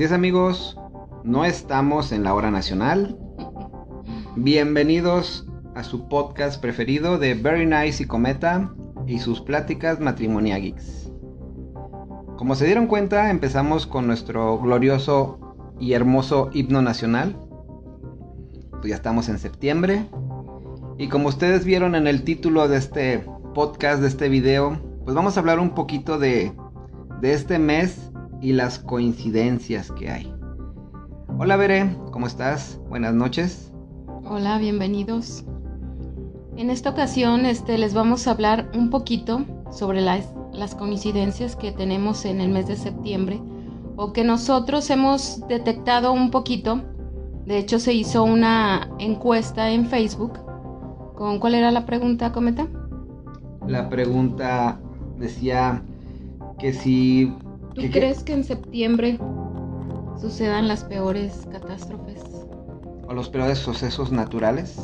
Así es amigos, no estamos en la hora nacional. Bienvenidos a su podcast preferido de Very Nice y Cometa y sus pláticas matrimoniagics. Como se dieron cuenta, empezamos con nuestro glorioso y hermoso himno nacional. Pues ya estamos en septiembre. Y como ustedes vieron en el título de este podcast, de este video, pues vamos a hablar un poquito de, de este mes y las coincidencias que hay. Hola Bere, ¿cómo estás? Buenas noches. Hola, bienvenidos. En esta ocasión este, les vamos a hablar un poquito sobre las, las coincidencias que tenemos en el mes de septiembre o que nosotros hemos detectado un poquito. De hecho, se hizo una encuesta en Facebook. ¿Con cuál era la pregunta, Cometa? La pregunta decía que si ¿Tú crees que en septiembre sucedan las peores catástrofes? ¿O los peores sucesos naturales?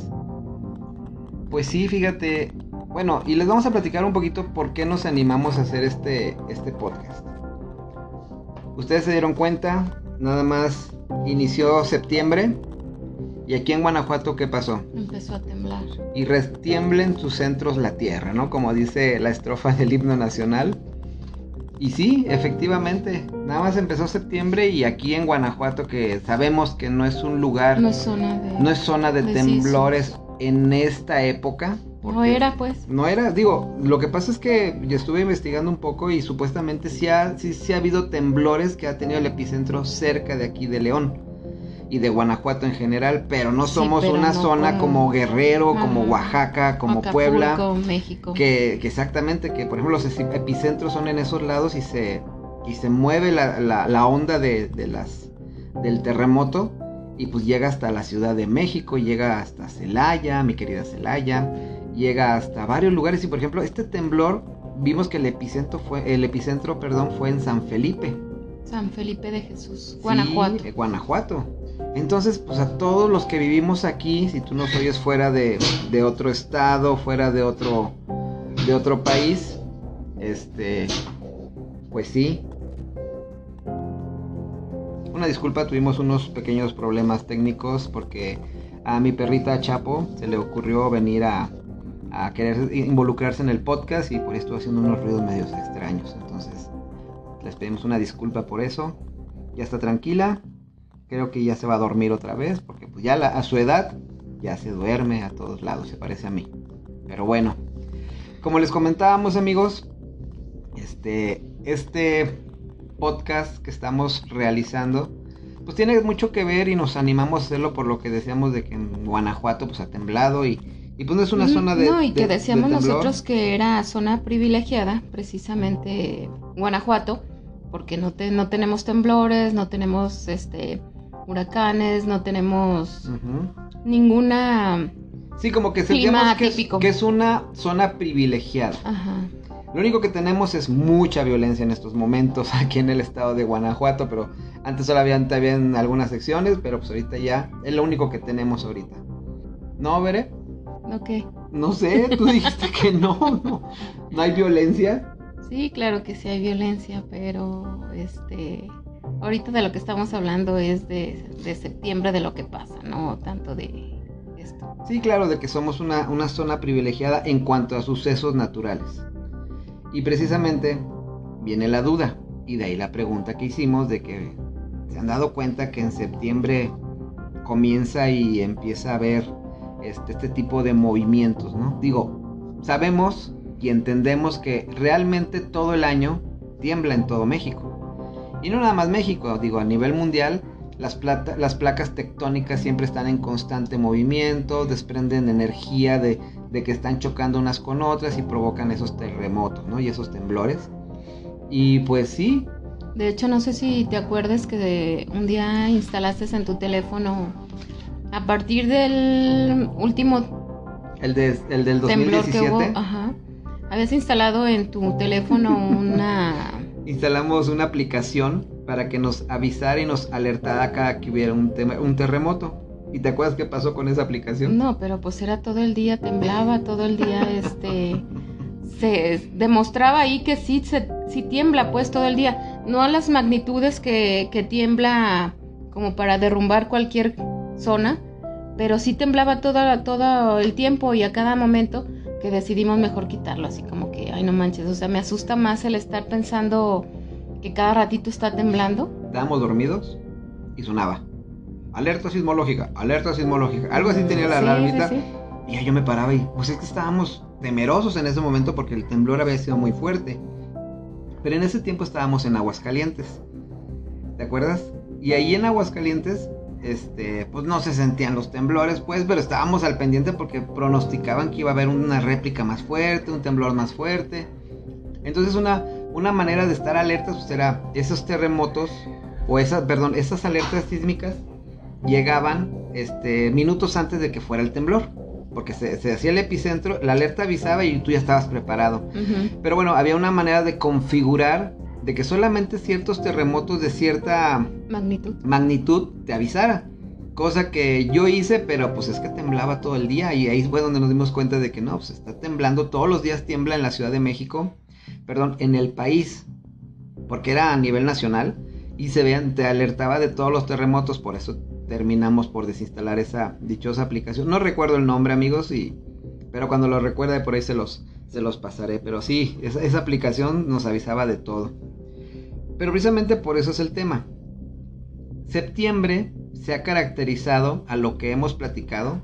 Pues sí, fíjate. Bueno, y les vamos a platicar un poquito por qué nos animamos a hacer este, este podcast. Ustedes se dieron cuenta, nada más inició septiembre. ¿Y aquí en Guanajuato qué pasó? Empezó a temblar. Y restiemble en sus centros la tierra, ¿no? Como dice la estrofa del himno nacional. Y sí, efectivamente, nada más empezó septiembre y aquí en Guanajuato que sabemos que no es un lugar, no es zona de, no es zona de, temblores en esta época. No era pues. No era, digo, lo que pasa es que yo estuve investigando un poco y supuestamente sí ha, sí, sí ha habido temblores que ha tenido el epicentro cerca de aquí de León y de Guanajuato en general, pero no somos una zona como, Guerrero, como Oaxaca, como Puebla, como México. Que, exactamente, que por ejemplo los epicentros son en esos lados y se, y se mueve la, la, onda de, de, las, del terremoto y pues llega hasta la Ciudad de México, llega hasta Celaya, mi querida Celaya, llega hasta varios lugares y por ejemplo este temblor vimos que el epicentro fue, el epicentro perdón, fue en San Felipe. San Felipe de Jesús, Guanajuato. Sí, Guanajuato. Entonces, pues a todos los que vivimos aquí, si tú nos oyes fuera de, otro estado, fuera de otro, de otro país, este, pues sí. Una disculpa, tuvimos unos pequeños problemas técnicos porque a mi perrita Chapo se le ocurrió venir a, querer involucrarse en el podcast y por eso estuvo haciendo unos ruidos medios extraños. Entonces, les pedimos una disculpa por eso. Ya está tranquila, creo que ya se va a dormir otra vez, porque pues ya a su edad ya se duerme a todos lados, se parece a mí. Pero bueno, como les comentábamos amigos, este, este podcast que estamos realizando, pues tiene mucho que ver y nos animamos a hacerlo por lo que decíamos de que en Guanajuato pues ha temblado y, y pues no es una zona de... No, y que decíamos nosotros que era zona privilegiada, precisamente Guanajuato, porque no, te, no tenemos temblores, no tenemos este huracanes, no tenemos ninguna... Sí, como que sentimos que es, que es, una zona privilegiada. Lo único que tenemos es mucha violencia en estos momentos aquí en el estado de Guanajuato, pero antes solo habían, habían algunas secciones, pero pues ahorita ya es lo único que tenemos ahorita. ¿No, Veré? ¿No qué? No sé, tú dijiste que no, no, no hay violencia. Sí, claro que sí hay violencia, pero este ahorita de lo que estamos hablando es de, septiembre de lo que pasa, no tanto de esto. Sí, claro, de que somos una, una zona privilegiada en cuanto a sucesos naturales. Y precisamente viene la duda, y de ahí la pregunta que hicimos de que se han dado cuenta que en septiembre comienza y empieza a haber este, este tipo de movimientos, ¿no? Digo, sabemos y entendemos que realmente todo el año tiembla en todo México. Y no nada más México, digo, a nivel mundial, las, las placas tectónicas siempre están en constante movimiento, desprenden energía de, que están chocando unas con otras y provocan esos terremotos, ¿no? Y esos temblores. Y pues sí. De hecho, no sé si te acuerdas que un día instalaste en tu teléfono, a partir del último... El, el del 2017. ajá. Habías instalado en tu teléfono una instalamos una aplicación para que nos avisara y nos alertara cada que hubiera un, un terremoto. ¿Y te acuerdas qué pasó con esa aplicación? No, pero pues era todo el día, temblaba todo el día, este, se demostraba ahí que sí, se, sí tiembla pues todo el día. no a las magnitudes que, que tiembla como para derrumbar cualquier zona, pero sí temblaba toda, todo el tiempo y a cada momento que decidimos mejor quitarlo, así como que, ay no manches, o sea, me asusta más el estar pensando que cada ratito está temblando. Estábamos dormidos y sonaba. Alerta sismológica, alerta sismológica. Algo así tenía la alarmita. Y ya yo me paraba y, pues es que estábamos temerosos en ese momento porque el temblor había sido muy fuerte. Pero en ese tiempo estábamos en Aguascalientes. ¿Te acuerdas? Y ahí en Aguascalientes este, pues no se sentían los temblores, pues, pero estábamos al pendiente porque pronosticaban que iba a haber una réplica más fuerte, un temblor más fuerte. Entonces una, una manera de estar alertas pues era esos terremotos, o esas, perdón, esas alertas sísmicas llegaban este, minutos antes de que fuera el temblor. Porque se, se hacía el epicentro, la alerta avisaba y tú ya estabas preparado. Pero bueno, había una manera de configurar de que solamente ciertos terremotos de cierta magnitud, magnitud te avisara. Cosa que yo hice, pero pues es que temblaba todo el día y ahí fue donde nos dimos cuenta de que no, pues está temblando, todos los días tiembla en la Ciudad de México, perdón, en el país, porque era a nivel nacional y se vean, te alertaba de todos los terremotos, por eso terminamos por desinstalar esa dichosa aplicación. No recuerdo el nombre, amigos, y pero cuando lo recuerde por ahí se los se los pasaré, pero sí, esa, esa aplicación nos avisaba de todo. Pero precisamente por eso es el tema. Septiembre se ha caracterizado a lo que hemos platicado,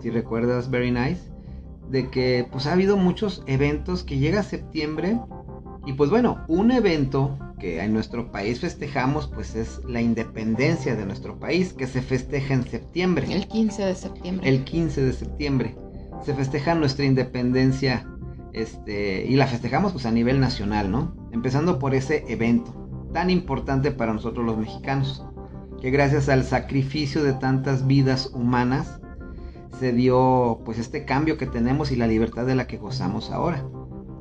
si recuerdas Very Nice, de que pues ha habido muchos eventos que llega septiembre y pues bueno, un evento que en nuestro país festejamos pues es la independencia de nuestro país que se festeja en septiembre. El 15 de septiembre. El 15 de septiembre se festeja nuestra independencia este, y la festejamos pues a nivel nacional, ¿no? Empezando por ese evento tan importante para nosotros los mexicanos, que gracias al sacrificio de tantas vidas humanas se dio pues este cambio que tenemos y la libertad de la que gozamos ahora.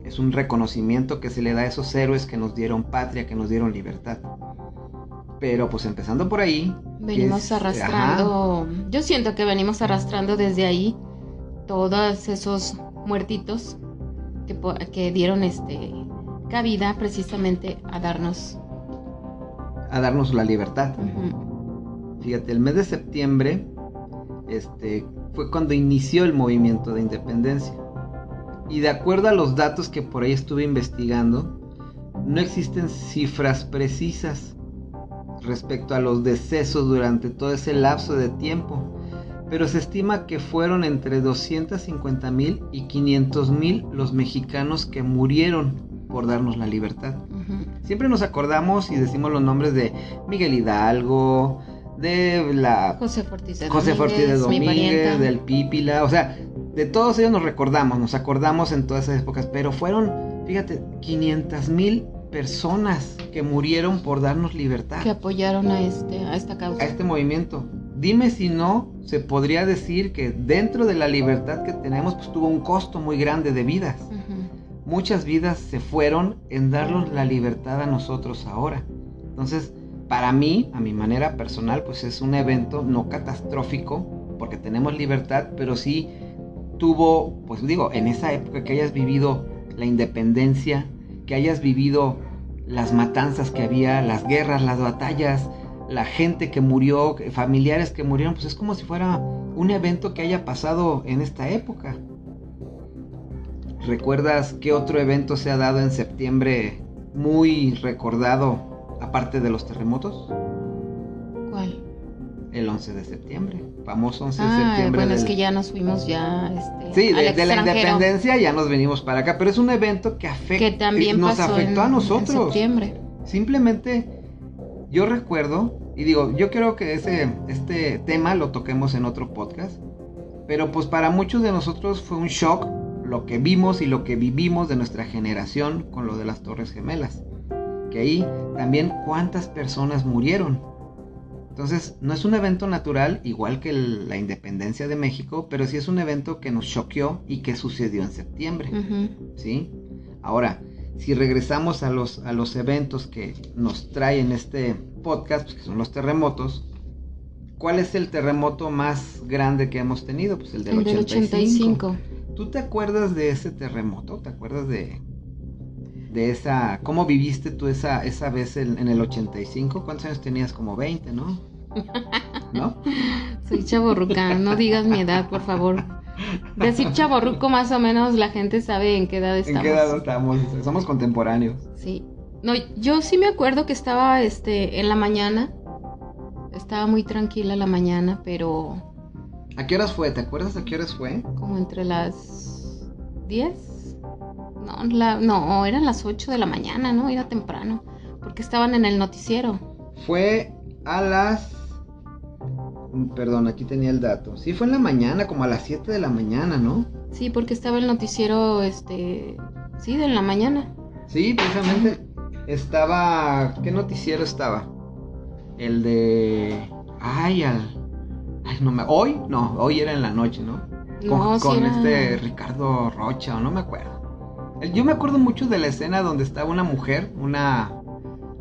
Es un reconocimiento que se le da a esos héroes que nos dieron patria, que nos dieron libertad. Pero pues empezando por ahí. Venimos arrastrando, yo siento que venimos arrastrando desde ahí todos esos muertitos que, dieron este cabida precisamente a darnos a darnos la libertad. Fíjate, el mes de septiembre este fue cuando inició el movimiento de independencia. Y de acuerdo a los datos que por ahí estuve investigando, no existen cifras precisas respecto a los decesos durante todo ese lapso de tiempo pero se estima que fueron entre 250 mil y 500 mil los mexicanos que murieron por darnos la libertad. Siempre nos acordamos y decimos los nombres de Miguel Hidalgo, de la José Fortí de José Domínguez, del Pípila, o sea, de todos ellos nos recordamos, nos acordamos en todas esas épocas, pero fueron, fíjate, 500 mil personas que murieron por darnos libertad. Que apoyaron a este, a esta causa. A este movimiento. Dime si no se podría decir que dentro de la libertad que tenemos, pues tuvo un costo muy grande de vidas. Muchas vidas se fueron en darnos la libertad a nosotros ahora. Entonces, para mí, a mi manera personal, pues es un evento no catastrófico, porque tenemos libertad, pero sí tuvo, pues digo, en esa época que hayas vivido la independencia, que hayas vivido las matanzas que había, las guerras, las batallas, la gente que murió, familiares que murieron, pues es como si fuera un evento que haya pasado en esta época. ¿Recuerdas qué otro evento se ha dado en septiembre muy recordado aparte de los terremotos? ¿Cuál? El 11 de septiembre, famoso 11 de ah, septiembre. Bueno, es que ya nos fuimos ya. Este, sí, de, la independencia ya nos venimos para acá, pero es un evento que afecta, que también nos afectó a nosotros. En septiembre. Simplemente yo recuerdo, y digo, yo creo que ese, este tema lo toquemos en otro podcast, pero pues para muchos de nosotros fue un shock lo que vimos y lo que vivimos de nuestra generación con lo de las Torres Gemelas. Que ahí también cuántas personas murieron. Entonces, no es un evento natural, igual que la independencia de México, pero sí es un evento que nos choqueó y que sucedió en septiembre. ¿Sí? Ahora, si regresamos a los, a los eventos que nos traen este podcast, pues, que son los terremotos, ¿cuál es el terremoto más grande que hemos tenido? Pues el del, 85. ¿Tú te acuerdas de ese terremoto? ¿Te acuerdas de, de esa, ¿cómo viviste tú esa, esa vez en, en el 85? ¿Cuántos años tenías? Como 20, ¿no? ¿No? Soy chaborruca, no digas mi edad, por favor. Decir chaborruco más o menos la gente sabe en qué edad estamos. ¿En qué edad estamos? Somos contemporáneos. Sí. No, yo sí me acuerdo que estaba este en la mañana. Estaba muy tranquila la mañana, pero ¿A qué horas fue? ¿Te acuerdas a qué horas fue? como entre las 10. No, la- no, eran las 8 de la mañana, ¿no? Era temprano. Porque estaban en el noticiero. Fue a las... Perdón, aquí tenía el dato. Sí, fue en la mañana, como a las 7 de la mañana, ¿no? Sí, porque estaba el noticiero, este. Sí, de la mañana. Sí, precisamente estaba... ¿Qué noticiero estaba? El de... Ay, al... Ay, no me... Hoy, no, hoy era en la noche, ¿no? Con, No, sí con era- este Ricardo Rocha, o no me acuerdo. Yo me acuerdo mucho de la escena donde estaba una mujer, una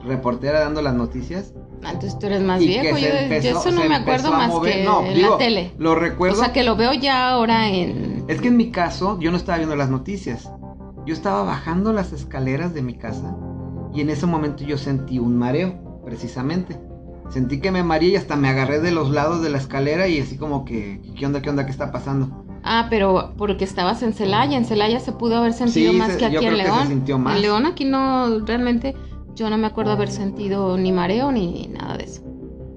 reportera dando las noticias. Ah, Entonces tú eres más y viejo. Yo, se yo empezó- eso no me empezó acuerdo más mover. que No, en digo, la tele. Lo O recuerdo. sea, que lo veo ya ahora en. Es que en mi caso, yo no estaba viendo las noticias. Yo estaba bajando las escaleras de mi casa y en ese momento yo sentí un mareo, precisamente. Sentí que me mareé y hasta me agarré de los lados de la escalera y así como que, ¿qué onda, qué onda, qué está pasando? Ah, pero porque estabas en Celaya. En Celaya se pudo haber sentido Sí, más se- que aquí yo en creo que se León. sintió más. En León aquí no, realmente yo no me acuerdo haber sentido ni mareo ni nada de eso.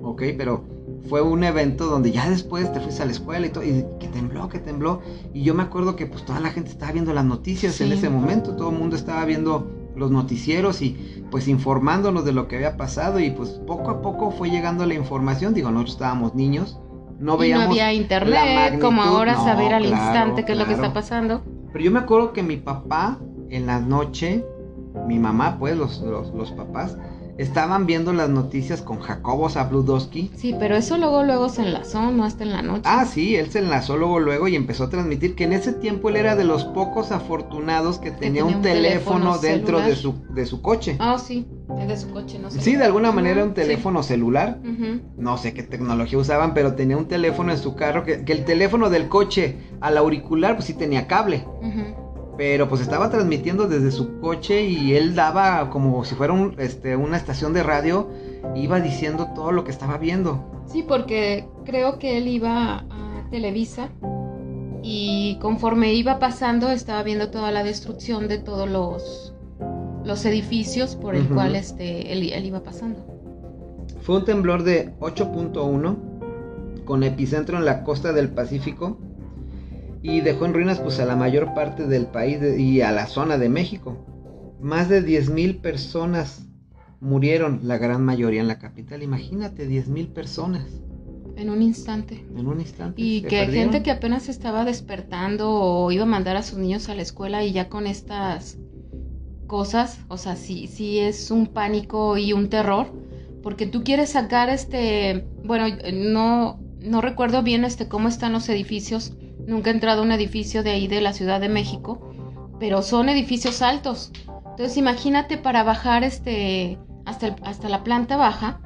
Ok, pero fue un evento donde ya después te fuiste a la escuela y todo, y que tembló, que tembló. Y yo me acuerdo que pues toda la gente estaba viendo las noticias en ese momento, todo el mundo estaba viendo los noticieros y pues informándonos de lo que había pasado y pues poco a poco fue llegando la información, digo, nosotros estábamos niños, no y no veíamos... había la internet como magnitud, ahora no, saber al claro, instante qué es lo que está pasando. Pero yo me acuerdo que mi papá en la noche, mi mamá pues, los, los, los papás, estaban viendo las noticias con Jacobo Zabludowski Sí, pero eso luego luego se enlazó, no hasta en la noche. Ah, sí, él se enlazó luego luego y empezó a transmitir que en ese tiempo él era de los pocos afortunados que tenía, tenía un, teléfono, teléfono dentro de su, de su coche. Ah, sí, es de su coche, no sé. Sí, de alguna manera un teléfono celular. sí. No sé qué tecnología usaban, pero tenía un teléfono en su carro que, que el teléfono del coche al auricular pues sí tenía cable. Pero pues estaba transmitiendo desde su coche y él daba como si fuera un, este, una estación de radio, iba diciendo todo lo que estaba viendo. Sí, porque creo que él iba a Televisa y conforme iba pasando estaba viendo toda la destrucción de todos los, los edificios por el cual este, él, él iba pasando. Fue un temblor de 8.1 con epicentro en la costa del Pacífico y dejó en ruinas pues a la mayor parte del país de- y a la zona de México. Más de 10.000 personas murieron, la gran mayoría en la capital. Imagínate, 10.000 personas En un instante. en un instante. Y que perdieron. gente que apenas estaba despertando o iba a mandar a sus niños a la escuela y ya con estas cosas, o sea, sí, sí es un pánico y un terror, porque tú quieres sacar este, bueno, no, no recuerdo bien este cómo están los edificios, nunca he entrado a un edificio de ahí de la Ciudad de México, pero son edificios altos. Entonces imagínate para bajar este hasta, el- hasta la planta baja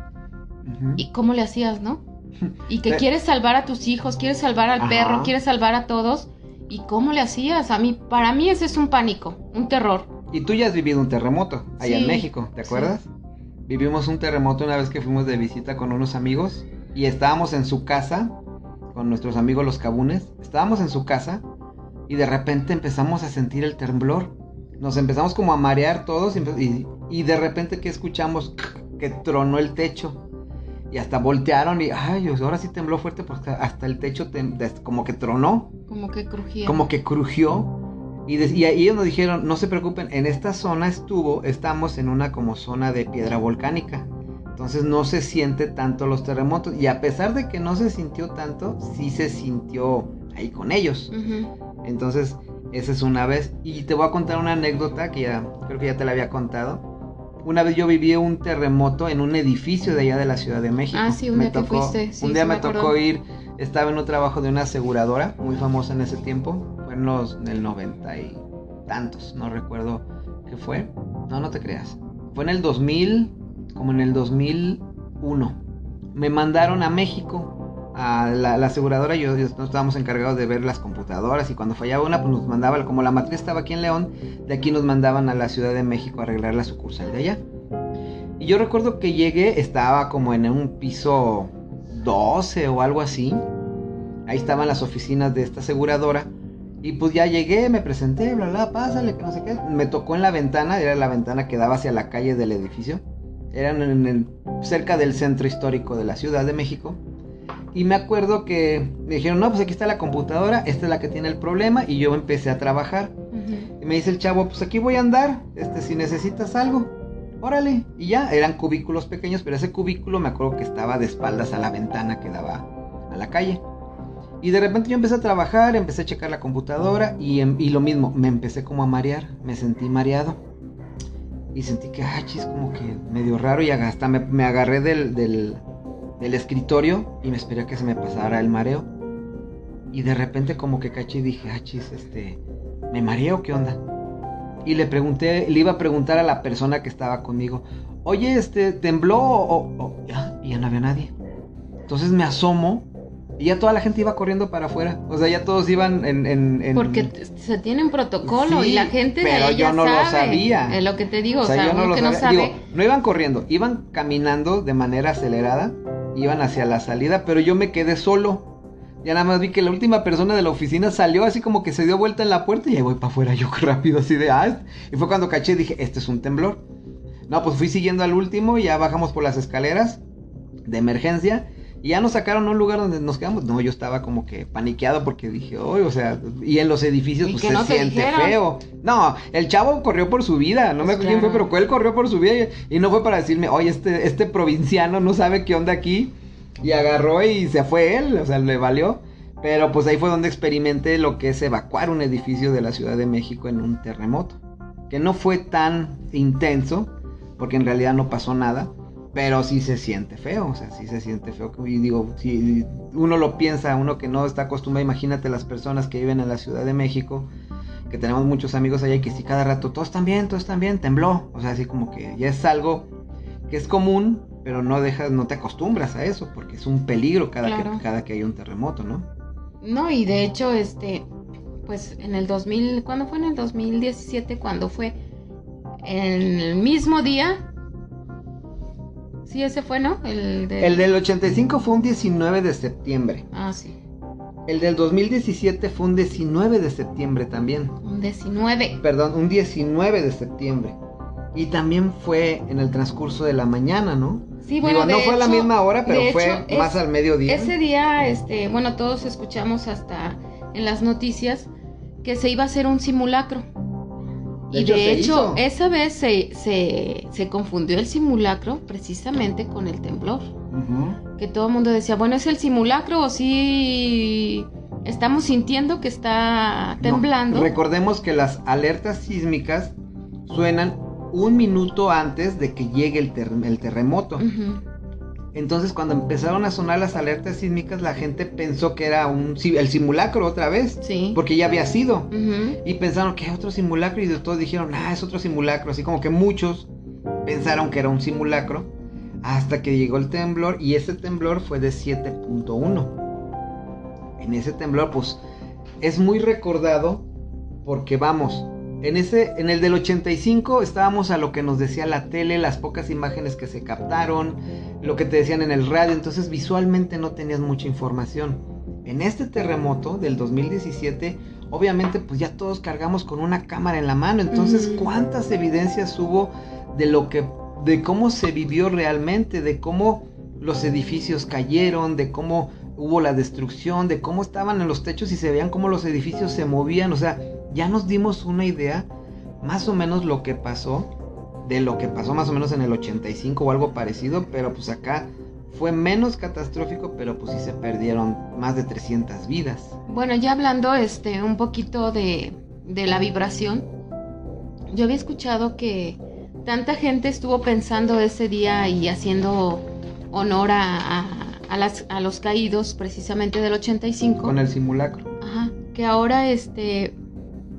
y cómo le hacías, ¿no? Y que Eh. quieres salvar a tus hijos, quieres salvar al Ajá. perro, quieres salvar a todos. ¿Y cómo le hacías? A mí, para mí ese es un pánico, un terror. Y tú ya has vivido un terremoto allá Sí, en México, ¿te sí. acuerdas? Vivimos un terremoto una vez que fuimos de visita con unos amigos y estábamos en su casa con nuestros amigos los cabunes. Estábamos en su casa y de repente empezamos a sentir el temblor. Nos empezamos como a marear todos y, de repente que escuchamos que tronó el techo. Y hasta voltearon y, ay, ahora sí tembló fuerte porque hasta el techo tem- como que tronó Como que crujía. como que crujió. Y, de- y ellos nos dijeron, no se preocupen, en esta zona estuvo, estamos en una como zona de piedra volcánica. Entonces no se siente tanto los terremotos. Y a pesar de que no se sintió tanto, sí se sintió ahí con ellos. Entonces, esa es una vez. Y te voy a contar una anécdota que ya creo que ya te la había contado. Una vez yo viví un terremoto en un edificio de allá de la Ciudad de México. Ah, sí, un Me día que tocó- fuiste, sí, un día sí me, tocó ir, estaba en un trabajo de una aseguradora muy famosa en ese tiempo. Fue en los en el 90 y tantos, no recuerdo qué fue. No, no te creas. Fue en el 2000, como en el 2001. Me mandaron a México a la, aseguradora, yo, yo, nosotros estábamos encargados de ver las computadoras y cuando fallaba una, pues nos mandaba, como la matriz estaba aquí en León, de aquí nos mandaban a la Ciudad de México a arreglar la sucursal de allá. Y yo recuerdo que llegué, estaba como en un piso 12 o algo así. Ahí estaban las oficinas de esta aseguradora. Y pues ya llegué, me presenté, bla, bla, pásale, que no sé qué. Me tocó en la ventana, era la ventana que daba hacia la calle del edificio. Eran en el, cerca del centro histórico de la Ciudad de México. Y me acuerdo que me dijeron, no, pues aquí está la computadora, esta es la que tiene el problema. Y yo empecé a trabajar. Y me dice el chavo, pues aquí voy a andar, este, si necesitas algo, órale. Y ya, eran cubículos pequeños, pero ese cubículo me acuerdo que estaba de espaldas a la ventana que daba a la calle. Y de repente yo empecé a trabajar, empecé a checar la computadora y, em, y lo mismo, me empecé como a marear, me sentí mareado. Y sentí que, ah, chis, como que medio raro y hasta me, agarré del, del, escritorio y me esperé a que se me pasara el mareo. Y de repente como que caché y dije, ah, chis, este, ¿me mareo qué onda? Y le pregunté, le iba a preguntar a la persona que estaba conmigo, oye, este, tembló o, y ya no había nadie. Entonces me asomo y ya toda la gente iba corriendo para afuera. O sea, ya todos iban en... en, Porque se tiene un protocolo y la gente de ahí yo no lo sabía. Es lo que te digo, o sea, no que no sabe... Digo, no iban corriendo, iban caminando de manera acelerada, iban hacia la salida, pero yo me quedé solo. Ya nada más vi que la última persona de la oficina salió así como que se dio vuelta en la puerta y ahí voy para afuera yo rápido así de... Ah, y fue cuando caché dije, este es un temblor. No, pues fui siguiendo al último, y ya bajamos por las escaleras de emergencia y ya nos sacaron a un lugar donde nos quedamos. No, yo estaba como que paniqueado porque dije, oye, o sea, y en los edificios pues se siente feo. No, el chavo corrió por su vida, no me acuerdo quién fue, pero él corrió por su vida y, no fue para decirme, oye, este, este provinciano no sabe qué onda aquí. Y agarró y se fue él, o sea, le valió. Pero pues ahí fue donde experimenté lo que es evacuar un edificio de la Ciudad de México en un terremoto. Que no fue tan intenso, porque en realidad no pasó nada pero sí se siente feo, o sea, sí se siente feo. Y digo, si uno lo piensa, uno que no está acostumbrado, imagínate las personas que viven en la Ciudad de México, que tenemos muchos amigos allá y que si cada rato todos están bien, todos están bien, tembló. O sea, así como que ya es algo que es común, pero no dejas, no te acostumbras a eso, porque es un peligro cada, que, cada que hay un terremoto, ¿no? No, y de hecho, este, pues en el 2000, ¿cuándo fue? En el 2017, cuando fue en el mismo día Sí, ese fue, ¿no? El, del 85 fue un 19 de septiembre. Ah, sí. El del 2017 fue un 19 de septiembre también. Un 19. Perdón, un 19 de septiembre. Y también fue en el transcurso de la mañana, ¿no? Sí, bueno, no fue a la misma hora, pero fue más al mediodía. Ese día, este, bueno, todos escuchamos hasta en las noticias que se iba a hacer un simulacro y de hecho, esa vez se, se, confundió el simulacro precisamente con el temblor. Que todo el mundo decía, bueno, ¿es el simulacro o sí estamos sintiendo que está temblando? recordemos que las alertas sísmicas suenan un minuto antes de que llegue el, el terremoto. Entonces cuando empezaron a sonar las alertas sísmicas, la gente pensó que era un el simulacro otra vez, sí. porque ya había sido. Y pensaron que otro simulacro y de todos dijeron, ah, es otro simulacro. Así como que muchos pensaron que era un simulacro hasta que llegó el temblor y ese temblor fue de 7.1. En ese temblor, pues, es muy recordado porque vamos, en, ese, en el del 85 estábamos a lo que nos decía la tele, las pocas imágenes que se captaron, lo que te decían en el radio, entonces visualmente no tenías mucha información. En este terremoto del 2017, obviamente pues ya todos cargamos con una cámara en la mano, entonces cuántas evidencias hubo de lo que de cómo se vivió realmente, de cómo los edificios cayeron, de cómo hubo la destrucción, de cómo estaban en los techos y se veían cómo los edificios se movían, o sea, ya nos dimos una idea más o menos lo que pasó, de lo que pasó más o menos en el 85 o algo parecido, pero pues acá fue menos catastrófico, pero pues sí se perdieron más de 300 vidas. Bueno, ya hablando este un poquito de, de la vibración, yo había escuchado que tanta gente estuvo pensando ese día y haciendo honor a, a, las, a los caídos precisamente del 85. Con el simulacro. Ajá, que ahora este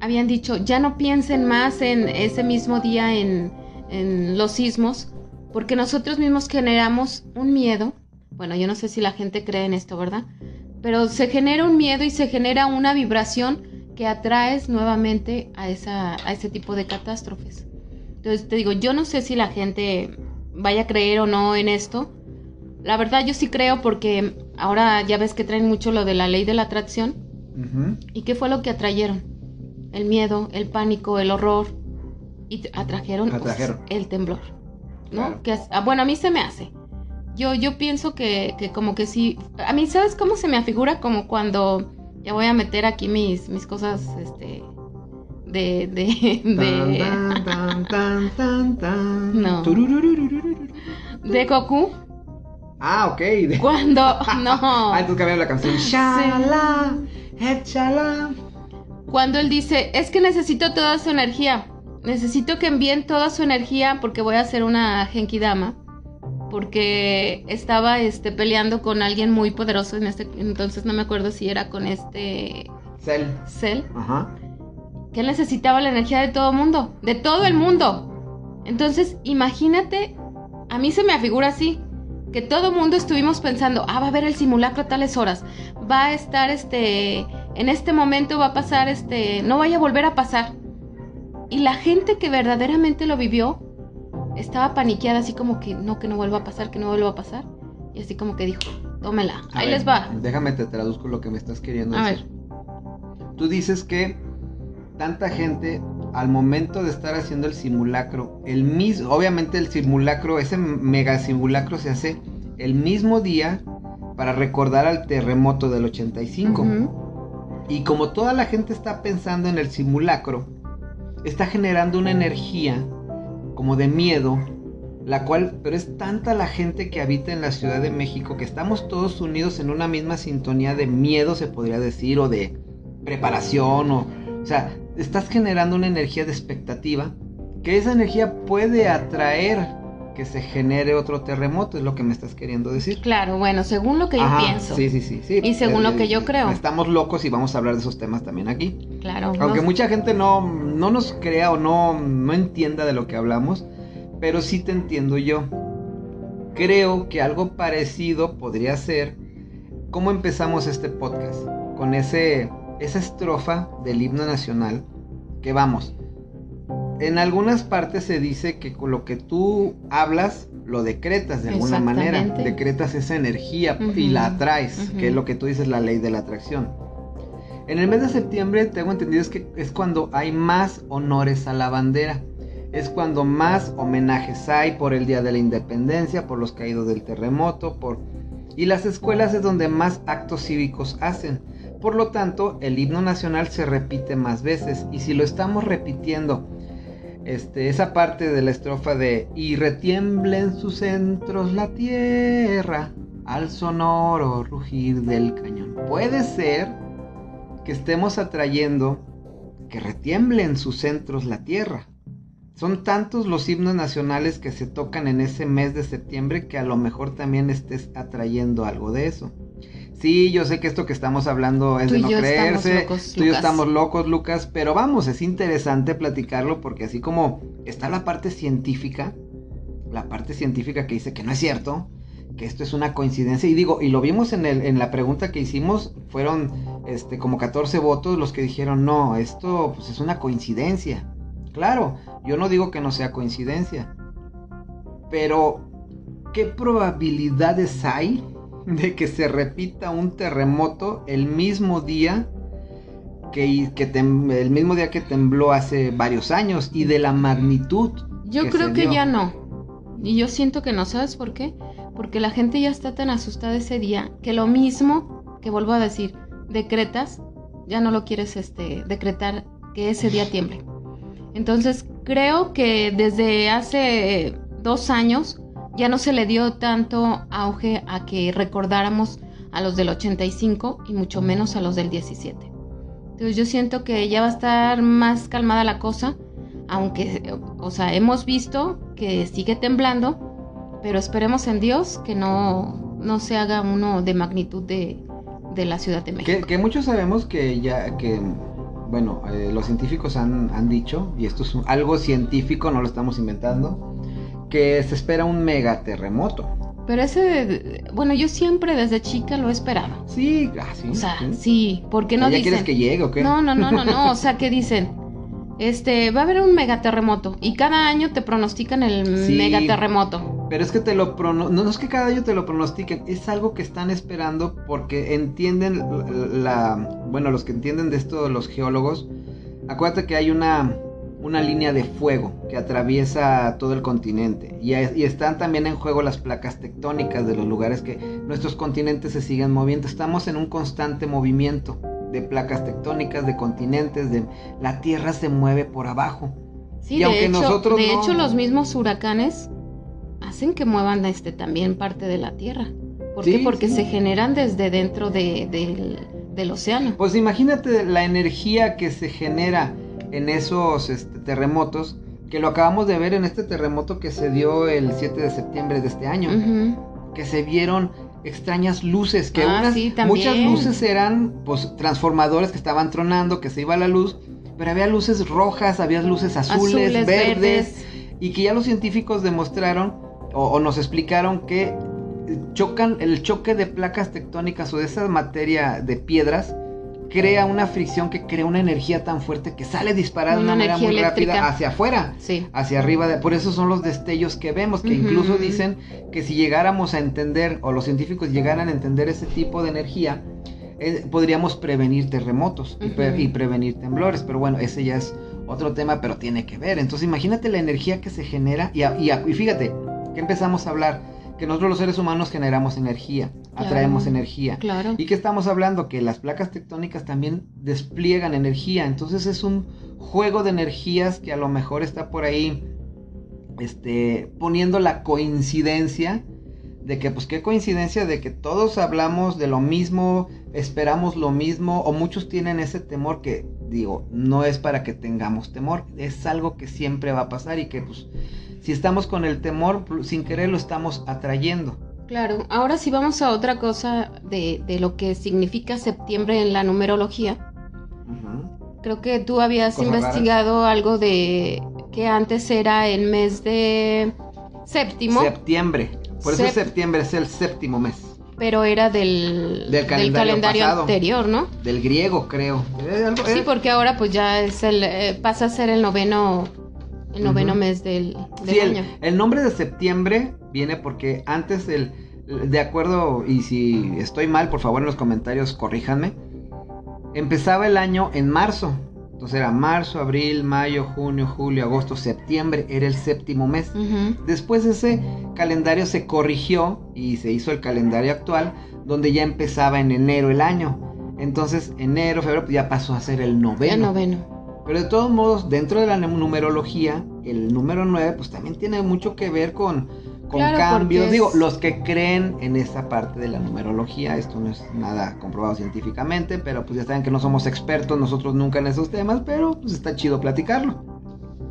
habían dicho, ya no piensen más en ese mismo día en, los sismos, porque nosotros mismos generamos un miedo bueno, yo no sé si la gente cree en esto, ¿verdad? Pero se genera un miedo y se genera una vibración que atraes nuevamente a, esa, a ese tipo de catástrofes. Entonces te digo, yo no sé si la gente vaya a creer o no en esto. La verdad yo sí creo porque ahora ya ves que traen mucho lo de la ley de la atracción. ¿Y qué fue lo que atrayeron? El miedo, el pánico, el horror. Y atrajeron, pues, el temblor. ¿No? Que, ah, bueno, a mí se me hace. Yo, yo pienso que, que como que sí. A mí, ¿sabes cómo se me afigura? Como cuando. Ya voy a meter aquí mis, mis cosas, este, de de de no de Goku ah ok cuando no ah tú cambias la canción Shala, échala cuando él dice es que necesito toda su energía. Necesito que envíen toda su energía porque voy a hacer una Genkidama porque estaba este peleando con alguien muy poderoso en este entonces no me acuerdo si era con este Cell. Cell. Ajá. Que él necesitaba la energía de todo el mundo, de todo el mundo. Entonces, imagínate, a mí se me afigura así, que todo el mundo estuvimos pensando, ah, va a haber el simulacro a tales horas, va a estar este, en este momento va a pasar este, no vaya a volver a pasar. Y la gente que verdaderamente lo vivió estaba paniqueada, así como que no, que no vuelva a pasar, que no vuelva a pasar. Y así como que dijo, tómela, ahí les va. Déjame te traduzco lo que me estás queriendo a decir. Ver. Tú dices que tanta gente al momento de estar haciendo el simulacro, el mismo, obviamente el simulacro, ese mega simulacro se hace el mismo día para recordar al terremoto del 85. Y como toda la gente está pensando en el simulacro, está generando una energía como de miedo, la cual, pero es tanta la gente que habita en la Ciudad de México que estamos todos unidos en una misma sintonía de miedo, se podría decir, o de preparación, o, o sea, estás generando una energía de expectativa, que esa energía puede atraer que se genere otro terremoto, es lo que me estás queriendo decir. Claro, bueno, según lo que yo pienso. Sí, sí, sí, sí. Y según lo que yo creo. Estamos locos y vamos a hablar de esos temas también aquí. Claro. Aunque mucha gente no, no nos crea o no, no entienda de lo que hablamos, pero sí te entiendo yo. Creo que algo parecido podría ser cómo empezamos este podcast, con ese esa estrofa del himno nacional, que vamos, en algunas partes se dice que con lo que tú hablas lo decretas de alguna manera, decretas esa energía y la atraes, que es lo que tú dices la ley de la atracción. En el mes de septiembre tengo entendido es que es cuando hay más honores a la bandera. Es cuando más homenajes hay por el Día de la Independencia, por los caídos del terremoto, por y las escuelas es donde más actos cívicos hacen. Por lo tanto, el himno nacional se repite más veces y si lo estamos repitiendo, este, esa parte de la estrofa de y retiembla en sus centros la tierra al sonoro rugir del cañón. Puede ser que estemos atrayendo que retiemble en sus centros la tierra. Son tantos los himnos nacionales que se tocan en ese mes de septiembre que a lo mejor también estés atrayendo algo de eso. Sí, yo sé que esto que estamos hablando es de no creerse. tú y yo estamos locos, Lucas. Pero vamos, es interesante platicarlo porque así como está la parte científica, la parte científica que dice que no es cierto, que esto es una coincidencia. Y digo, y lo vimos en, el, en la pregunta que hicimos, fueron este, como 14 votos los que dijeron, no, esto pues, es una coincidencia. Claro, yo no digo que no sea coincidencia. Pero, ¿qué probabilidades hay de que se repita un terremoto el mismo día que, que el mismo día que tembló hace varios años y de la magnitud. Yo creo que ya no. Y yo siento que no, ¿sabes por qué? Porque la gente ya está tan asustada ese día que lo mismo que vuelvo a decir, decretas, ya no lo quieres este decretar que ese día tiemble. Entonces creo que desde hace dos años ya no se le dio tanto auge a que recordáramos a los del 85 y mucho menos a los del 17. Entonces yo siento que ya va a estar más calmada la cosa, aunque, o sea, hemos visto que sigue temblando, pero esperemos en Dios que no, no se haga uno de magnitud de, de la Ciudad de México. Que, muchos sabemos que ya, que, bueno, eh, los científicos han, han dicho, y esto es algo científico, no lo estamos inventando, que se espera un megaterremoto. Pero ese, bueno, yo siempre desde chica lo he esperado. Sí, ah, sí. O sea, sí, porque no ¿Ya dicen... quieres que llegue o qué? No, no, no, no, no, o sea, que dicen, este, va a haber un megaterremoto y cada año te pronostican el Sí. megaterremoto. Pero es que te lo prono... no, no es que cada año te lo pronostiquen, es algo que están esperando porque entienden la, bueno, los que entienden de esto, los geólogos, acuérdate que hay una una línea de fuego que atraviesa todo el continente y, y están también en juego las placas tectónicas de los lugares que nuestros continentes se siguen moviendo. Estamos en un constante movimiento de placas tectónicas, de continentes, de la Tierra se mueve por abajo. Sí, Y de, aunque hecho, nosotros de no- hecho los mismos huracanes hacen que muevan este también parte de la Tierra. ¿Por Sí, qué? Porque sí. se generan desde dentro de- del, del océano. Pues imagínate la energía que se genera en esos este, terremotos, que lo acabamos de ver en este terremoto que se dio el 7 de septiembre de este año, que se vieron extrañas luces, que Ah, unas, sí, también. muchas luces eran pues transformadores que estaban tronando, que se iba la luz, pero había luces rojas, había luces azules, Azules, verdes, verdes. y que ya los científicos demostraron o, o nos explicaron que chocan el choque de placas tectónicas o de esa materia de piedras crea una fricción que crea una energía tan fuerte que sale disparada de Una manera muy rápida hacia afuera Sí. hacia arriba de, por eso son los destellos que vemos que incluso dicen que si llegáramos a entender o los científicos llegaran a entender ese tipo de energía eh, podríamos prevenir terremotos y, pre- Ujú. y prevenir temblores pero bueno ese ya es otro tema pero tiene que ver entonces imagínate la energía que se genera y, a- y a- y fíjate que empezamos a hablar que nosotros los seres humanos generamos energía Claro. atraemos energía Claro. ¿Y qué estamos hablando? Que las placas tectónicas también despliegan energía. Entonces es un juego de energías que a lo mejor está por ahí este, poniendo la coincidencia de que, pues qué coincidencia de que todos hablamos de lo mismo, esperamos lo mismo, o muchos tienen ese temor que, digo, no es para que tengamos temor, es algo que siempre va a pasar y que, pues, si estamos con el temor, sin querer lo estamos atrayendo. Claro. Ahora sí vamos a otra cosa de, de lo que significa septiembre en la numerología. Creo que tú habías Cosas investigado algo de que antes era el mes de séptimo, Septiembre. Por eso Sep- septiembre es el séptimo mes. pero era del, Del calendario pasado. anterior, ¿no? Del griego, creo. Eh, algo- Sí, eh, porque ahora pues ya es el eh, pasa a ser el noveno el noveno mes del, del sí, el, año. el nombre de septiembre viene porque antes el. De acuerdo, y si estoy mal, por favor en los comentarios corríjanme. Empezaba el año en marzo. Entonces era marzo, abril, mayo, junio, julio, agosto, septiembre. Era el séptimo mes. Después ese calendario se corrigió y se hizo el calendario actual, donde ya empezaba en enero el año. Entonces, enero, febrero, pues ya pasó a ser el noveno. El noveno. Pero de todos modos, dentro de la num- numerología, el número 9, pues también tiene mucho que ver con, con Claro, cambios. Digo, los que creen en esa parte de la numerología, esto no es nada comprobado científicamente, pero pues ya saben que no somos expertos nosotros nunca en esos temas, pero pues está chido platicarlo.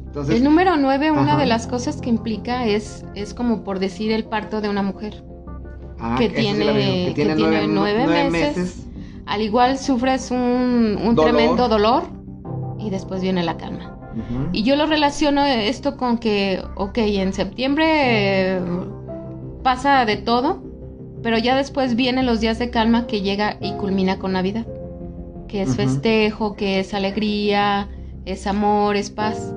Entonces, El número 9, una de las cosas que implica es, es como por decir el parto de una mujer. ah, que sí tiene- que tiene nueve, meses. Al igual sufres un, un Dolor. tremendo dolor y después viene la calma. Y yo lo relaciono esto con que, ok, en septiembre eh, pasa de todo, pero ya después vienen los días de calma que llega y culmina con Navidad, que es festejo, que es alegría, es amor, es paz.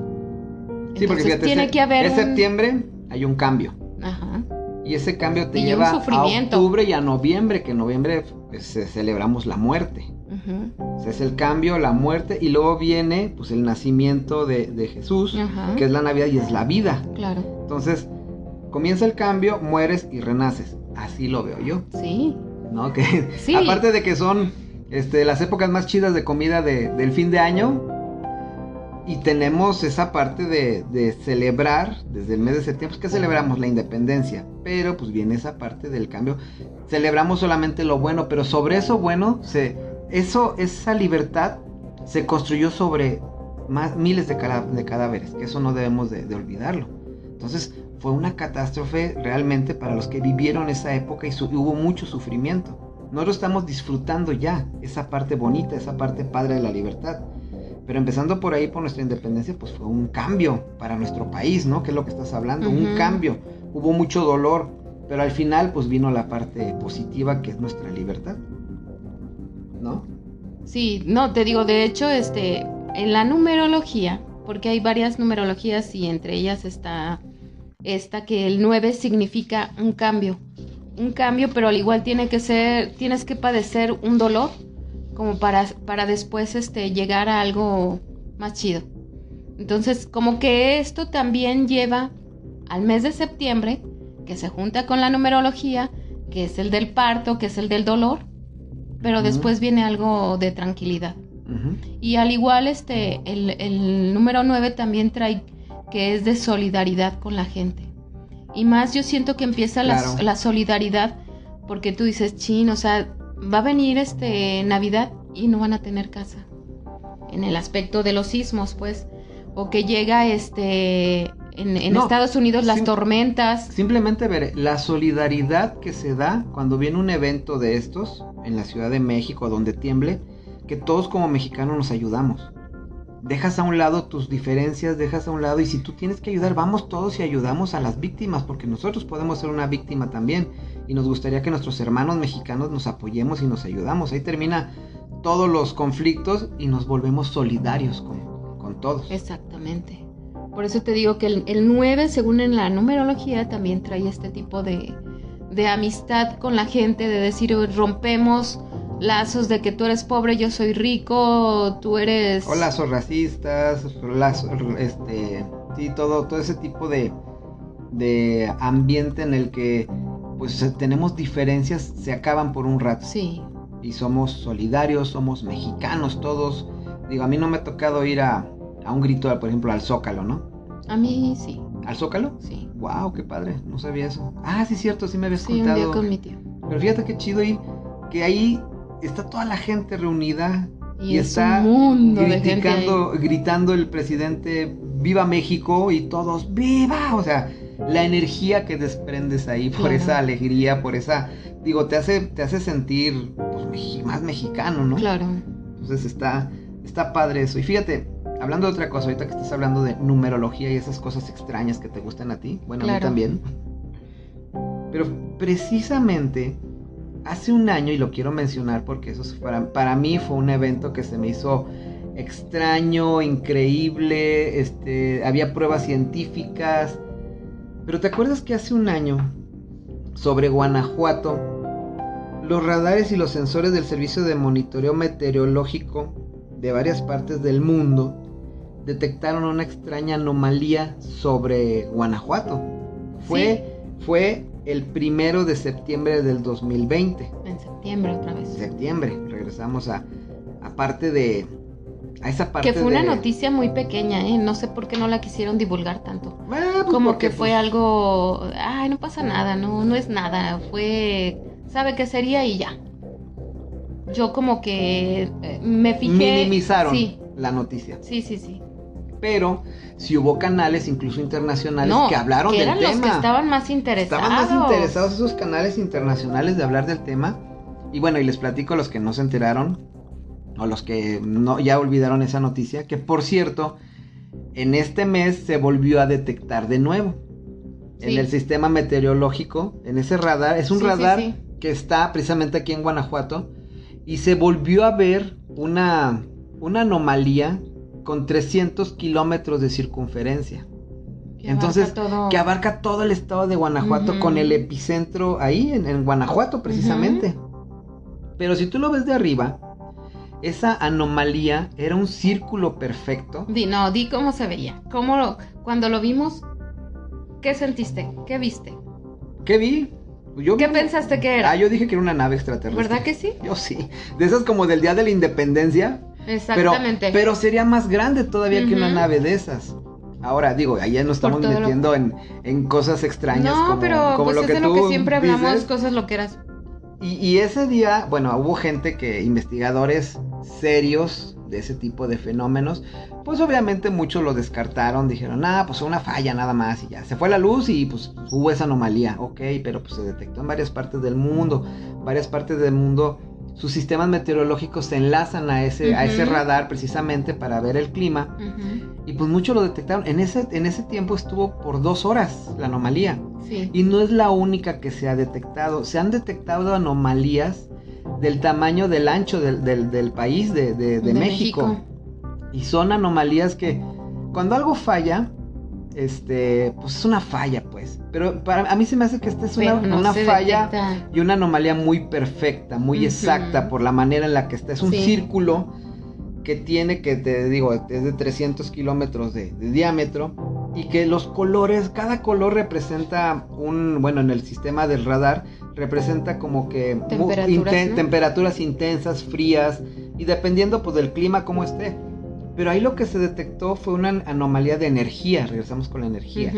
Sí, porque fíjate, tiene que haber es un- septiembre, hay un cambio. Ajá. Y ese cambio te Y lleva a octubre y a noviembre, que en noviembre pues, ce- celebramos la muerte. Ujú, O sea, es el cambio, la muerte, y luego viene pues el nacimiento de, de Jesús, que es la Navidad y es la vida. Claro, Entonces, comienza el cambio, mueres y renaces. Así lo veo yo, sí. ¿no? Que Sí. aparte de que son este, las épocas más chidas de comida de- del fin de año, y tenemos esa parte de, de celebrar desde el mes de septiembre, pues, que celebramos la independencia, pero pues viene esa parte del cambio. Celebramos solamente lo bueno, pero sobre eso bueno, se, eso, esa libertad se construyó sobre más, miles de, cadáveres, que eso no debemos de, de olvidarlo. Entonces fue una catástrofe realmente para los que vivieron esa época y su- hubo mucho sufrimiento. Nosotros estamos disfrutando ya esa parte bonita, esa parte padre de la libertad. Pero empezando por ahí, por nuestra independencia, pues fue un cambio para nuestro país, ¿no? Que es lo que estás hablando, un cambio. Hubo mucho dolor, Pero al final, pues vino la parte positiva que es nuestra libertad. ¿No? Sí, no, te digo, de hecho, este, en la numerología, porque hay varias numerologías y entre ellas está esta que el 9 significa un cambio. Un cambio, pero al igual tiene que ser, tienes que padecer un dolor como para, para después este, llegar a algo más chido. Entonces, como que esto también lleva al mes de septiembre, que se junta con la numerología, que es el del parto, que es el del dolor, pero después viene algo de tranquilidad. Y al igual, este, el, número 9 también trae que es de solidaridad con la gente. Y más yo siento que empieza la, la, solidaridad porque tú dices, chin, o sea, va a venir este Navidad y no van a tener casa. En el aspecto de los sismos, pues. O que llega este en, Estados Unidos las tormentas. Simplemente ver la solidaridad que se da cuando viene un evento de estos en la Ciudad de México donde tiemble, que todos como mexicanos nos ayudamos. Dejas a un lado tus diferencias, dejas a un lado y si tú tienes que ayudar, vamos todos y ayudamos a las víctimas, porque nosotros podemos ser una víctima también y nos gustaría que nuestros hermanos mexicanos nos apoyemos y nos ayudamos. Ahí termina todos los conflictos y nos volvemos solidarios con, con todos. Exactamente. Por eso te digo que el, el 9, según en la numerología, también trae este tipo de, de amistad con la gente, de decir, rompemos lazos de que tú eres pobre, yo soy rico, tú eres... O lazos racistas, lazos, este, sí, todo, todo ese tipo de, de ambiente en el que pues tenemos diferencias, se acaban por un rato. Sí. Y somos solidarios, somos mexicanos todos. Digo, a mí no me ha tocado ir a, a un grito, por ejemplo, al Zócalo, ¿no? A mí sí. ¿Al Zócalo? Sí. Wow, qué padre, no sabía eso. Ah, sí, cierto, sí me habías sí, contado. Un día con mi tío. Pero fíjate qué chido ahí, que ahí está toda la gente reunida y, está un mundo gritando el presidente Viva México y todos ¡Viva! O sea, la energía que desprendes ahí por esa alegría, por esa digo, te hace te hace sentir pues, más mexicano, ¿no? Claro. Entonces está está padre eso. Y fíjate, hablando de otra cosa, ahorita que estás hablando de numerología y esas cosas extrañas que te gustan a ti, bueno, a mí también. Pero precisamente hace un año, y lo quiero mencionar porque eso para, para mí fue un evento que se me hizo extraño, increíble, este, había pruebas científicas. Pero ¿te acuerdas que hace un año, sobre Guanajuato, los radares y los sensores del Servicio de Monitoreo Meteorológico de varias partes del mundo detectaron una extraña anomalía sobre Guanajuato? Fue, fue el primero de septiembre del 2020. En septiembre otra vez. Septiembre, regresamos a, parte de, a esa parte Que fue una noticia muy pequeña, ¿eh? No sé por qué no la quisieron divulgar tanto. Ah, pues Como que fue pues algo, ay, no pasa nada, no, no es nada, fue, sabe qué sería y ya. Yo como que eh, me fijé. Minimizaron la noticia. Sí, sí, sí pero si hubo canales incluso internacionales que hablaron que eran los que estaban más interesados. Estaban más interesados esos canales internacionales de hablar del tema. Y bueno, y les platico a los que no se enteraron o los que no ya olvidaron esa noticia, que por cierto, en este mes se volvió a detectar de nuevo. En el sistema meteorológico, en ese radar, es un radar que está precisamente aquí en Guanajuato y se volvió a ver una una anomalía con 300 kilómetros de circunferencia. Entonces, que abarca todo el estado de Guanajuato con el epicentro ahí, en, Guanajuato precisamente. Pero si tú lo ves de arriba, esa anomalía era un círculo perfecto. Di, no, di cómo se veía. ¿Cómo cuando lo vimos, qué sentiste? ¿Qué viste? ¿Qué vi? Yo ¿Qué pensaste que era? Ah, yo dije que era una nave extraterrestre. ¿Verdad que sí? Yo sí. De esas como del Día de la Independencia, Exactamente. Pero, sería más grande todavía que una nave de esas. Ahora, digo, allá nos estamos metiendo en, cosas extrañas. No, pero pues lo es que de lo que siempre hablamos, cosas loqueras. Y, y ese día, bueno, hubo gente que, investigadores serios de ese tipo de fenómenos, pues obviamente muchos lo descartaron, dijeron, ah, pues una falla nada más y ya. Se fue la luz y pues hubo esa anomalía, ok, pero pues se detectó en varias partes del mundo, varias partes del mundo sus sistemas meteorológicos se enlazan a ese, a ese radar precisamente para ver el clima. Y Y pues muchos lo detectaron. En ese, en ese tiempo estuvo por dos horas la anomalía. Sí. Y no es la única que se ha detectado. Se han detectado anomalías del tamaño del ancho del, del- del país de, de- de México. Y son anomalías que cuando algo falla, este, pues es una falla, pues. Pero para a mí se me hace que esta es una, no falla detecta. y una anomalía muy perfecta, muy exacta por la manera en la que está. Es un Sí. círculo que tiene, que te digo, es de 300 kilómetros de, de diámetro y que los colores, cada color representa un, bueno, en el sistema del radar, representa como que temperaturas intensas, frías y dependiendo pues del clima como esté. Pero ahí lo que se detectó fue una anomalía de energía, regresamos con la energía.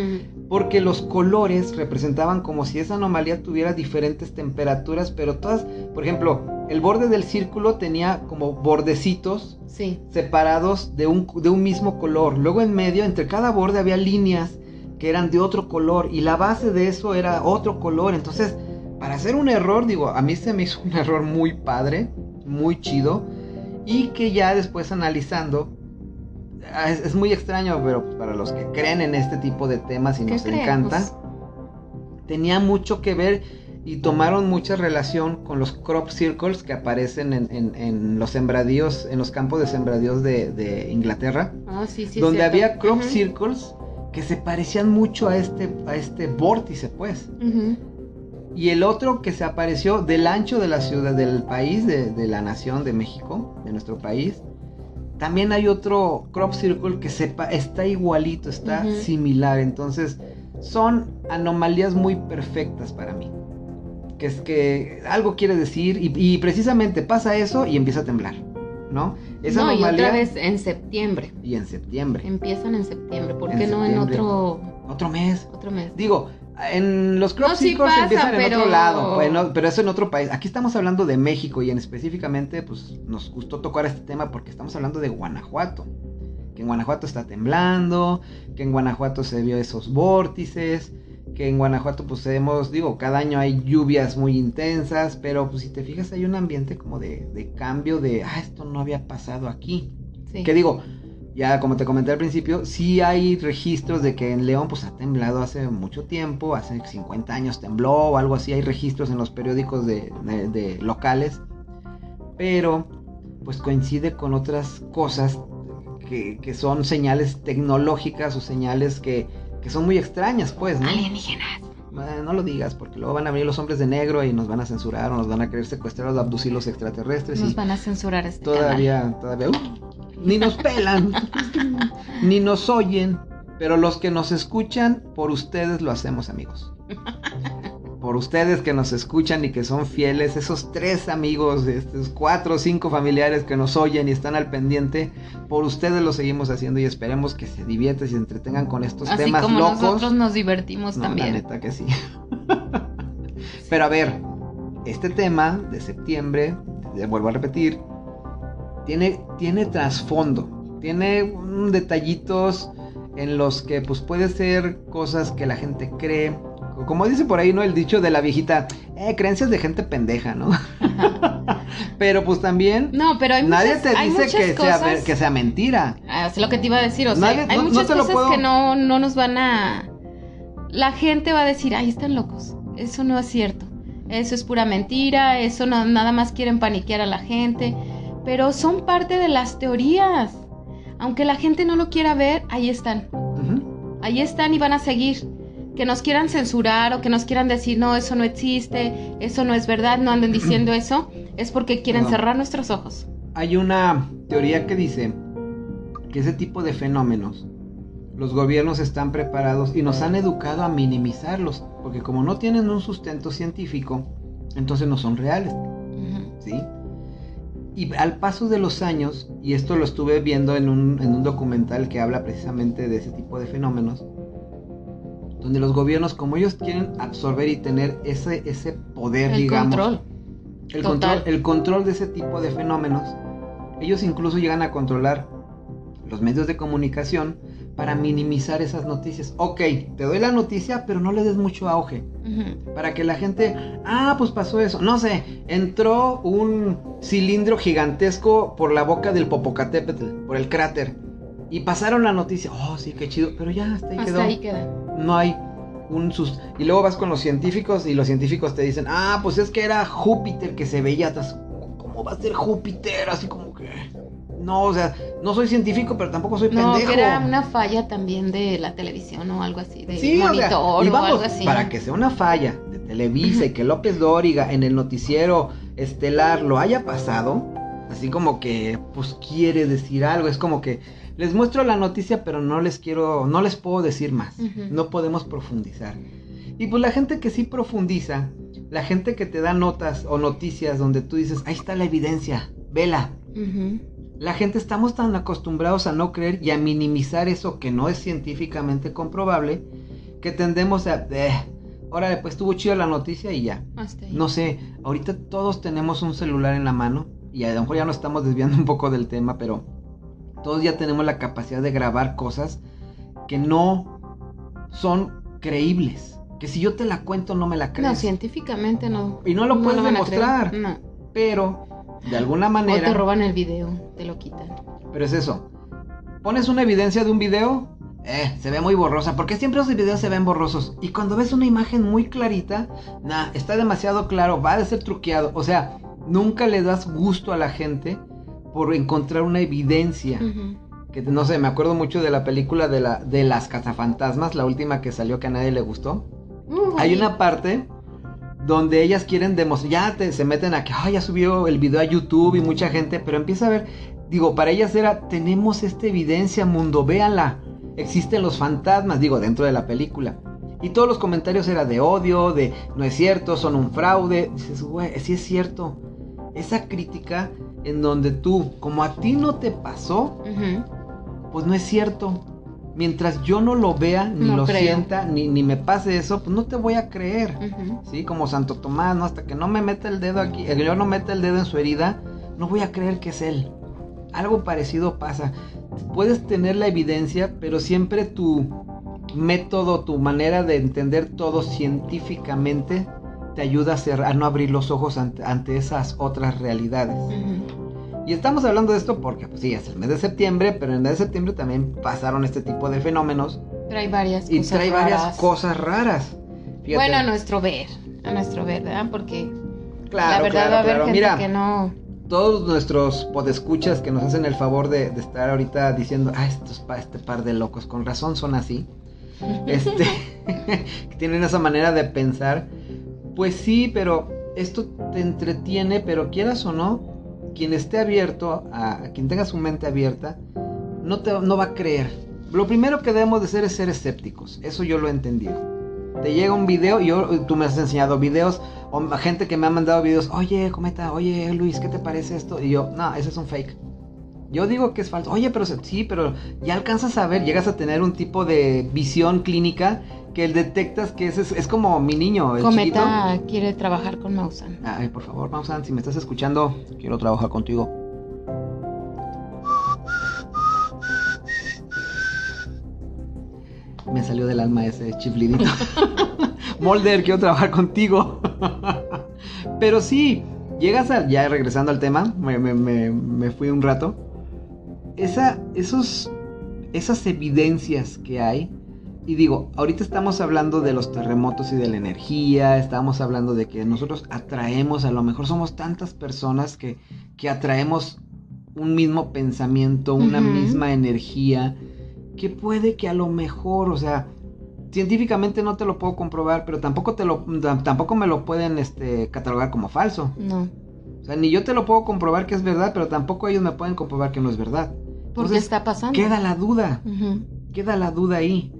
Porque los colores representaban como si esa anomalía tuviera diferentes temperaturas, pero todas, por ejemplo, el borde del círculo tenía como bordecitos Sí. separados de un, de un mismo color. Luego en medio, entre cada borde había líneas que eran de otro color y la base de eso era otro color. Entonces, para hacer un error, digo, a mí se me hizo un error muy padre, muy chido, y que ya después analizando, es, es muy extraño, pero pues, para los que creen en este tipo de temas y ¿Qué nos encanta, tenía mucho que ver y tomaron mucha relación con los crop circles que aparecen en, en- en los sembradíos, en los campos de sembradíos de, de Inglaterra, Ah, sí, sí. donde cierto. había crop circles que se parecían mucho a este, a este vórtice, pues. Ujú. Y el otro que se apareció del ancho de la ciudad, del país, de, de la nación de México, de nuestro país. También hay otro crop circle que sepa, está igualito, está similar. Entonces, son anomalías muy perfectas para mí. Que es que algo quiere decir y, y precisamente pasa eso y empieza a temblar, ¿no? Esa no, y anomalía otra vez en septiembre. y en septiembre, Empiezan en septiembre. ¿Por En qué no en otro, otro mes. otro mes? Digo, en los crop No, sí circles pasa, empiezan en otro lado, bueno, pero eso en otro país. Aquí estamos hablando de México y en específicamente, pues nos gustó tocar este tema porque estamos hablando de Guanajuato. Que en Guanajuato está temblando, que en Guanajuato se vio esos vórtices, que en Guanajuato pues hemos, digo, cada año hay lluvias muy intensas, pero pues si te fijas hay un ambiente como de, de cambio de, ah, esto no había pasado aquí. Sí. Que digo, ya como te comenté al principio, sí hay registros de que en León pues ha temblado hace mucho tiempo, hace 50 años tembló o algo así, hay registros en los periódicos de, de- de locales, pero pues coincide con otras cosas que, que son señales tecnológicas o señales que, que son muy extrañas, pues, ¿no? Alienígenas. Eh, No lo digas, porque luego van a venir los hombres de negro y nos van a censurar o nos van a querer secuestrar o abducir los extraterrestres. Nos y van a censurar este canal. todavía, todavía, uh, ni nos pelan, ni nos oyen, pero los que nos escuchan, por ustedes lo hacemos, amigos. Por ustedes que nos escuchan y que son fieles, esos tres amigos, estos cuatro o cinco familiares que nos oyen y están al pendiente, por ustedes lo seguimos haciendo y esperemos que se diviertan y se entretengan con estos Así temas como locos. nosotros nos divertimos No, la también. neta que sí. Pero a ver, este tema de septiembre, vuelvo a repetir, tiene, tiene trasfondo, tiene detallitos en los que pues puede ser cosas que la gente cree. Como dice por ahí, ¿no? El dicho de la viejita, eh, creencias de gente pendeja, ¿no? Pero pues también No, pero hay nadie muchas, te hay dice que sea, que sea mentira. Ah, es lo que te iba a decir, o sea, Nadie- hay no- no muchas lo cosas puedo- que no, no nos van a... La gente va a decir, ay, están locos, eso no es cierto, eso es pura mentira, eso no, nada más quieren paniquear a la gente, pero son parte de las teorías. Aunque la gente no lo quiera ver, ahí están, ahí están y van a seguir. Que nos quieran censurar o que nos quieran decir, no, eso no existe, eso no es verdad, no anden diciendo eso, es porque quieren No. cerrar nuestros ojos. Hay una teoría que dice que ese tipo de fenómenos los gobiernos están preparados y nos han educado a minimizarlos, porque como no tienen un sustento científico, entonces no son reales. ¿sí? Y al paso de los años, y esto lo estuve viendo en un, en un documental que habla precisamente de ese tipo de fenómenos, donde los gobiernos, como ellos quieren absorber y tener ese, ese poder, El digamos, control. el Total. control, el control de ese tipo de fenómenos, ellos incluso llegan a controlar los medios de comunicación para minimizar esas noticias. Ok, te doy la noticia, pero no le des mucho auge. Ujú. Para que la gente, ah, pues pasó eso. No sé, entró un cilindro gigantesco por la boca del Popocatépetl, por el cráter. Y pasaron la noticia, oh, sí, qué chido, pero ya hasta ahí Hasta quedó. ahí queda. No hay un sus... Y luego vas con los científicos y los científicos te dicen, ah, pues es que era Júpiter que se veía. ¿Cómo va a ser Júpiter? Así como que... No, o sea, no soy científico, pero tampoco soy No, pendejo. que era una falla también de la televisión o algo así, de Sí, o sea, monitor y o vamos, algo así. para que sea una falla de Televisa y que López Dóriga en el noticiero estelar lo haya pasado, así como que pues quiere decir algo, es como que les muestro la noticia pero no les quiero, no les puedo decir más, Ujú. no podemos profundizar. Y pues la gente que sí profundiza, la gente que te da notas o noticias donde tú dices, ahí está la evidencia, vela, Ujú. La gente estamos tan acostumbrados a no creer y a minimizar eso que no es científicamente comprobable que tendemos a, eh, órale, pues estuvo chida la noticia y ya. Hasta ahí. No sé, ahorita todos tenemos un celular en la mano y a lo mejor ya nos estamos desviando un poco del tema, pero todos ya tenemos la capacidad de grabar cosas que no son creíbles. Que si yo te la cuento no me la No, crees. científicamente no. y no lo puedes a creer. demostrar, No. pero de alguna O manera... te roban el video, te lo quitan. Pero es eso. Pones una evidencia de un video, eh, se ve muy borrosa. Porque siempre los videos se ven borrosos. Y cuando ves una imagen muy clarita, nah, está demasiado claro, va a ser truqueado. O sea, nunca le das gusto a la gente por encontrar una evidencia. Que no sé, me acuerdo mucho de la película de, la, de las cazafantasmas, la última que salió que a nadie le gustó. Uh, Hay una parte donde ellas quieren demostrar, ya te, se meten a que, "Ay, ya subió el video a YouTube y mucha gente, pero empieza a ver, digo, para ellas era, tenemos esta evidencia, mundo, véanla, existen los fantasmas, digo, dentro de la película. Y todos los comentarios era de odio, de no es cierto, son un fraude. Dices, güey, sí es cierto. Esa crítica en donde tú, como a ti no te pasó, pues no es cierto. Mientras yo no lo vea, ni No lo creo. sienta, ni, ni me pase eso, pues no te voy a creer. Sí, como Santo Tomás, ¿no? Hasta que no me meta el dedo aquí, el yo no meta el dedo en su herida, no voy a creer que es él. Algo parecido pasa. Puedes tener la evidencia, pero siempre tu método, tu manera de entender todo científicamente te ayuda a, no abrir los ojos ante, ante esas otras realidades. Ujú. Y estamos hablando de esto porque, pues sí, es el mes de septiembre, pero en el mes de septiembre también pasaron este tipo de fenómenos Trae varias y cosas trae varias cosas raras. Fíjate. Bueno, a nuestro ver, a nuestro ver, ¿verdad? Porque claro, la verdad claro, va a haber claro. gente Mira, que no. todos nuestros podescuchas que nos hacen el favor de, de estar ahorita diciendo, ah, estos pa- este par de locos, con razón son así, este, que tienen esa manera de pensar, pues sí, pero esto te entretiene, pero quieras o no, quien esté abierto, a, a quien tenga su mente abierta, no, te, no va a creer. Lo primero que debemos de hacer es ser escépticos, eso yo lo he entendido. Te llega un video, yo, tú me has enseñado videos, o gente que me ha mandado videos, oye, cometa, oye, Luis, ¿qué te parece esto? Y yo, no, ese es un fake. Yo digo que es falso. Oye, pero sí, pero ya alcanzas a ver, llegas a tener un tipo de visión clínica que detectas que ese es, es como mi niño, el chiquito. Cometa quiere trabajar con Mausan. Ay, por favor, Mausan, si me estás escuchando, quiero trabajar contigo. Me salió del alma ese chiflidito. Molder, quiero trabajar contigo. Pero sí, llegas a. Ya regresando al tema, me, me- me- me fui un rato. Esa, esos, esas evidencias que hay. Y digo, ahorita estamos hablando de los terremotos y de la energía, estamos hablando de que nosotros atraemos, a lo mejor somos tantas personas que, que atraemos un mismo pensamiento, una misma energía, que puede que a lo mejor, o sea, científicamente no te lo puedo comprobar, pero tampoco te lo, tampoco me lo pueden este, catalogar como falso. No. O sea, ni yo te lo puedo comprobar que es verdad, pero tampoco ellos me pueden comprobar que no es verdad. Porque Entonces, está pasando. Queda la duda queda la duda ahí.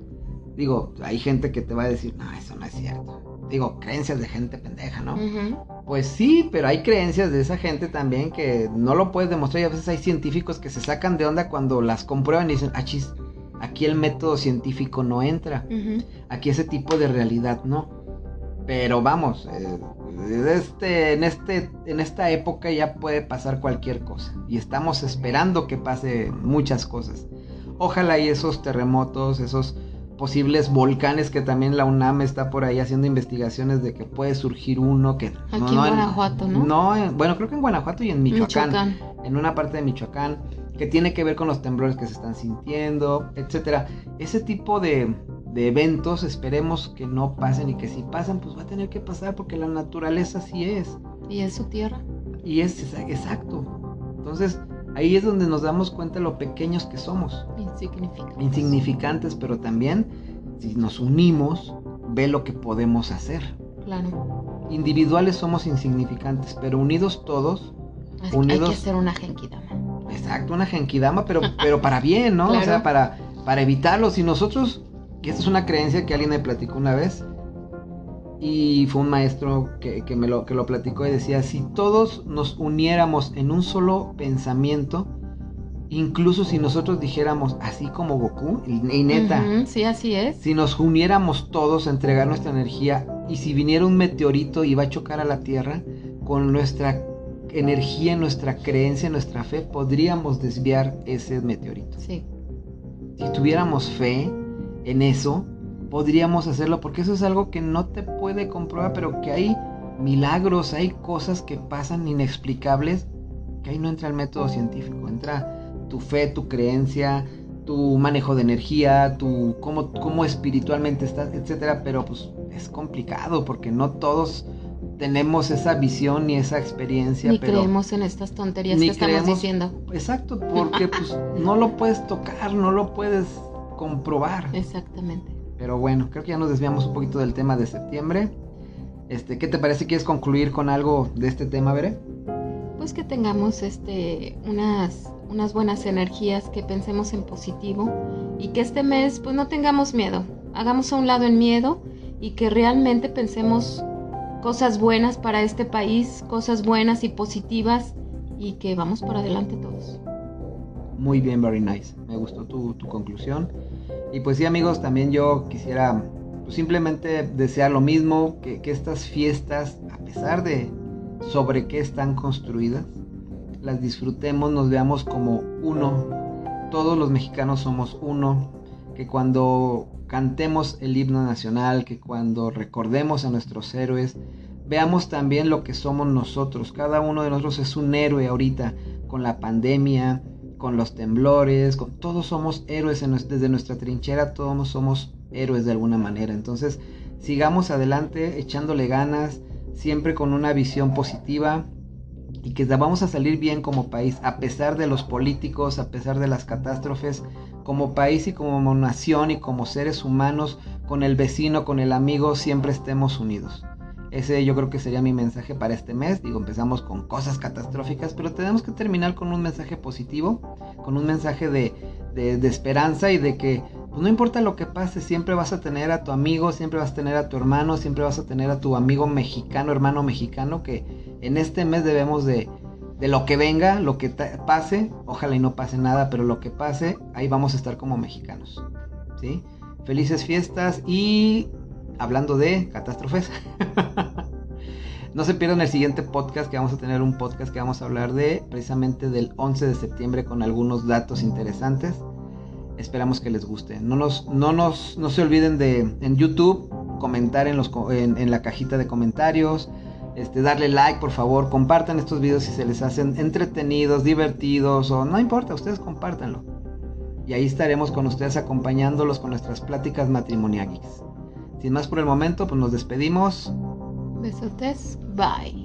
Digo, hay gente que te va a decir, no, eso no es cierto. Digo, creencias de gente pendeja, ¿no? Pues sí, pero hay creencias de esa gente también que no lo puedes demostrar y a veces hay científicos que se sacan de onda cuando las comprueban y dicen, ah, chis, aquí el método científico no entra, aquí ese tipo de realidad no. Pero vamos, eh, este, en, este, en esta época ya puede pasar cualquier cosa y estamos esperando que pase muchas cosas. Ojalá y esos terremotos, esos posibles volcanes que también la UNAM está por ahí haciendo investigaciones de que puede surgir uno que Aquí en Guanajuato, ¿no? No, en- bueno, creo que en Guanajuato y en Michoacán, Michoacán. en una parte de Michoacán que tiene que ver con los temblores que se están sintiendo, etcétera. Ese tipo de, de eventos esperemos que no pasen y que si pasan, pues va a tener que pasar porque la naturaleza sí es. Y es su tierra. Y es exacto. Entonces, ahí es donde nos damos cuenta de lo pequeños que somos. Insignificantes. Insignificantes, pero también si nos unimos, ve lo que podemos hacer. Claro. Individuales somos insignificantes, pero unidos todos, unidos... Hay que hacer una genkidama. Exacto, una genkidama, pero, pero para bien, ¿no? O sea, para, para evitarlo. Si nosotros y esta es una creencia que alguien me platicó una vez. Y fue un maestro que, me lo, que lo platicó y decía, si todos nos uniéramos en un solo pensamiento, incluso si nosotros dijéramos así como Goku, y, neta, sí, así es. Si nos uniéramos todos a entregar nuestra energía y si viniera un meteorito y va a chocar a la Tierra, con nuestra energía, nuestra creencia, nuestra fe, podríamos desviar ese meteorito. Sí. Si tuviéramos fe, en eso, podríamos hacerlo, porque eso es algo que no te puede comprobar, pero que hay milagros, hay cosas que pasan inexplicables, que ahí no entra el método científico, entra tu fe, tu creencia, tu manejo de energía, tu cómo, cómo espiritualmente estás, etcétera, pero pues es complicado porque no todos tenemos esa visión ni esa experiencia. Ni creemos en estas tonterías que estamos diciendo. Exacto, porque pues no lo puedes tocar, no lo puedes comprobar. Exactamente. Pero bueno, creo que ya nos desviamos un poquito del tema de septiembre. Este, ¿qué te parece? ¿Quieres concluir con algo de este tema, Veré? Pues que tengamos este unas unas buenas energías, que pensemos en positivo y que este mes pues no tengamos miedo. Hagamos a un lado el miedo y que realmente pensemos cosas buenas para este país, cosas buenas y positivas y que vamos por adelante todos. Muy bien, very nice. Me gustó tu, conclusión. Y pues sí, amigos, también yo quisiera pues, simplemente desear lo mismo, que, que estas fiestas, a pesar de sobre qué están construidas, las disfrutemos, nos veamos como uno. Todos los mexicanos somos uno. Que cuando cantemos el himno nacional, que cuando recordemos a nuestros héroes, veamos también lo que somos nosotros. Cada uno de nosotros es un héroe ahorita con la pandemia, con los temblores, con, todos somos héroes desde nuestra trinchera, todos somos héroes de alguna manera. Entonces, sigamos adelante echándole ganas, siempre con una visión positiva y que vamos a salir bien como país, a pesar de los políticos, a pesar de las catástrofes, como país y como nación y como seres humanos, con el vecino, con el amigo, siempre estemos unidos. Ese yo creo que sería mi mensaje para este mes. Digo, empezamos con cosas catastróficas, pero tenemos que terminar con un mensaje positivo, con un mensaje de, esperanza y de que pues, no importa lo que pase, siempre vas a tener a tu amigo, siempre vas a tener a tu hermano, siempre vas a tener a tu amigo mexicano, hermano mexicano, que en este mes debemos de, de lo que venga, lo que pase, ojalá y no pase nada, pero lo que pase, ahí vamos a estar como mexicanos. ¿sí? Felices fiestas y hablando de catástrofes. no se pierdan el siguiente podcast que vamos a tener un podcast que vamos a hablar de precisamente del 11 de septiembre con algunos datos interesantes. Esperamos que les guste. No nos, no nos, no se olviden de en YouTube comentar en, los, en, la cajita de comentarios. Este, darle like, por favor, compartan estos videos si se les hacen entretenidos, divertidos o no importa, ustedes compártanlo. Y ahí estaremos con ustedes acompañándolos con nuestras pláticas matrimoniales. Sin más por el momento, pues nos despedimos. Besotes, bye.